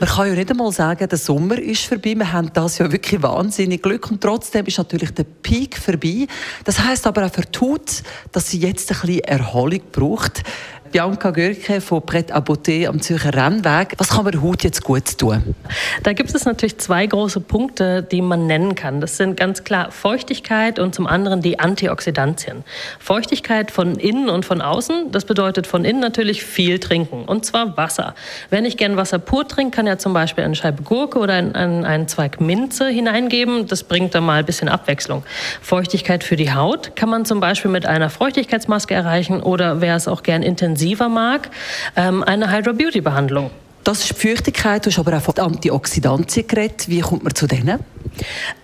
man kann ja nicht einmal sagen, der Sommer ist vorbei. Wir haben das ja wirklich wahnsinnig Glück und trotzdem ist natürlich der Peak vorbei. Das heißt aber auch für die Haut, dass sie jetzt ein bisschen Erholung braucht. Bianca Görke von Pret à Beauté am Zürcher Rennweg. Was kann man Haut jetzt gut tun? Da gibt es natürlich zwei große Punkte, die man nennen kann. Das sind ganz klar Feuchtigkeit und zum anderen die Antioxidantien. Feuchtigkeit von innen und von außen, das bedeutet von innen natürlich viel trinken und zwar Wasser. Wenn ich gern Wasser pur trinke, kann ja zum Beispiel eine Scheibe Gurke oder einen, einen Zweig Minze hineingeben. Das bringt dann mal ein bisschen Abwechslung. Feuchtigkeit für die Haut kann man zum Beispiel mit einer Feuchtigkeitsmaske erreichen oder wer es auch gern intensiv intensiver mag, ähm, eine Hydra Beauty Behandlung. Das ist die Feuchtigkeit, du hast aber auch von Antioxidantien geredet. Wie kommt man zu denen?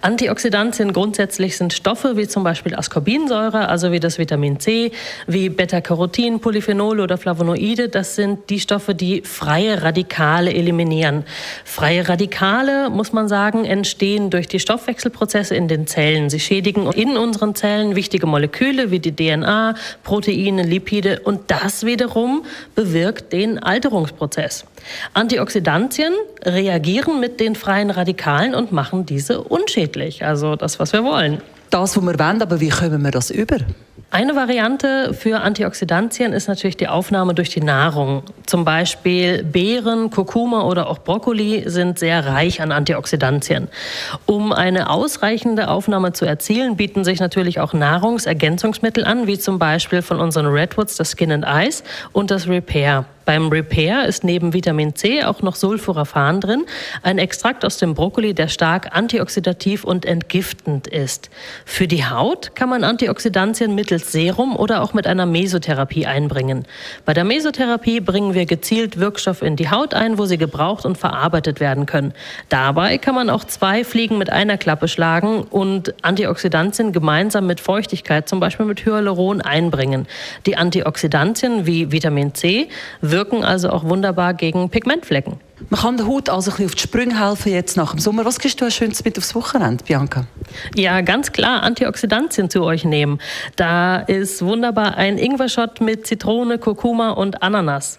Antioxidantien grundsätzlich sind Stoffe wie zum Beispiel Ascorbinsäure, also wie das Vitamin C, wie Beta-Carotin, Polyphenole oder Flavonoide. Das sind die Stoffe, die freie Radikale eliminieren. Freie Radikale, muss man sagen, entstehen durch die Stoffwechselprozesse in den Zellen. Sie schädigen in unseren Zellen wichtige Moleküle wie die DNA, Proteine, Lipide und das wiederum bewirkt den Alterungsprozess. Antioxidantien reagieren mit den freien Radikalen und machen diese unschädlich. Also das, was wir wollen. Das, was wir wollen, aber wie kommen wir das über? Eine Variante für Antioxidantien ist natürlich die Aufnahme durch die Nahrung. Zum Beispiel Beeren, Kurkuma oder auch Brokkoli sind sehr reich an Antioxidantien. Um eine ausreichende Aufnahme zu erzielen, bieten sich natürlich auch Nahrungsergänzungsmittel an, wie zum Beispiel von unseren Redwoods das Skin and Eyes und das Repair. Beim Repair ist neben Vitamin C auch noch Sulforaphan drin, ein Extrakt aus dem Brokkoli, der stark antioxidativ und entgiftend ist. Für die Haut kann man Antioxidantien mittels Serum oder auch mit einer Mesotherapie einbringen. Bei der Mesotherapie bringen wir gezielt Wirkstoff in die Haut ein, wo sie gebraucht und verarbeitet werden können. Dabei kann man auch zwei Fliegen mit einer Klappe schlagen und Antioxidantien gemeinsam mit Feuchtigkeit, zum Beispiel mit Hyaluron, einbringen. Die Antioxidantien wie Vitamin C wirken also auch wunderbar gegen Pigmentflecken. Man kann der Haut also ein bisschen auf die Sprünge helfen jetzt nach dem Sommer. Was gibst du Schönes mit aufs Wochenende, Bianca? Ja, ganz klar Antioxidantien zu euch nehmen. Da ist wunderbar ein Ingwer-Shot mit Zitrone, Kurkuma und Ananas.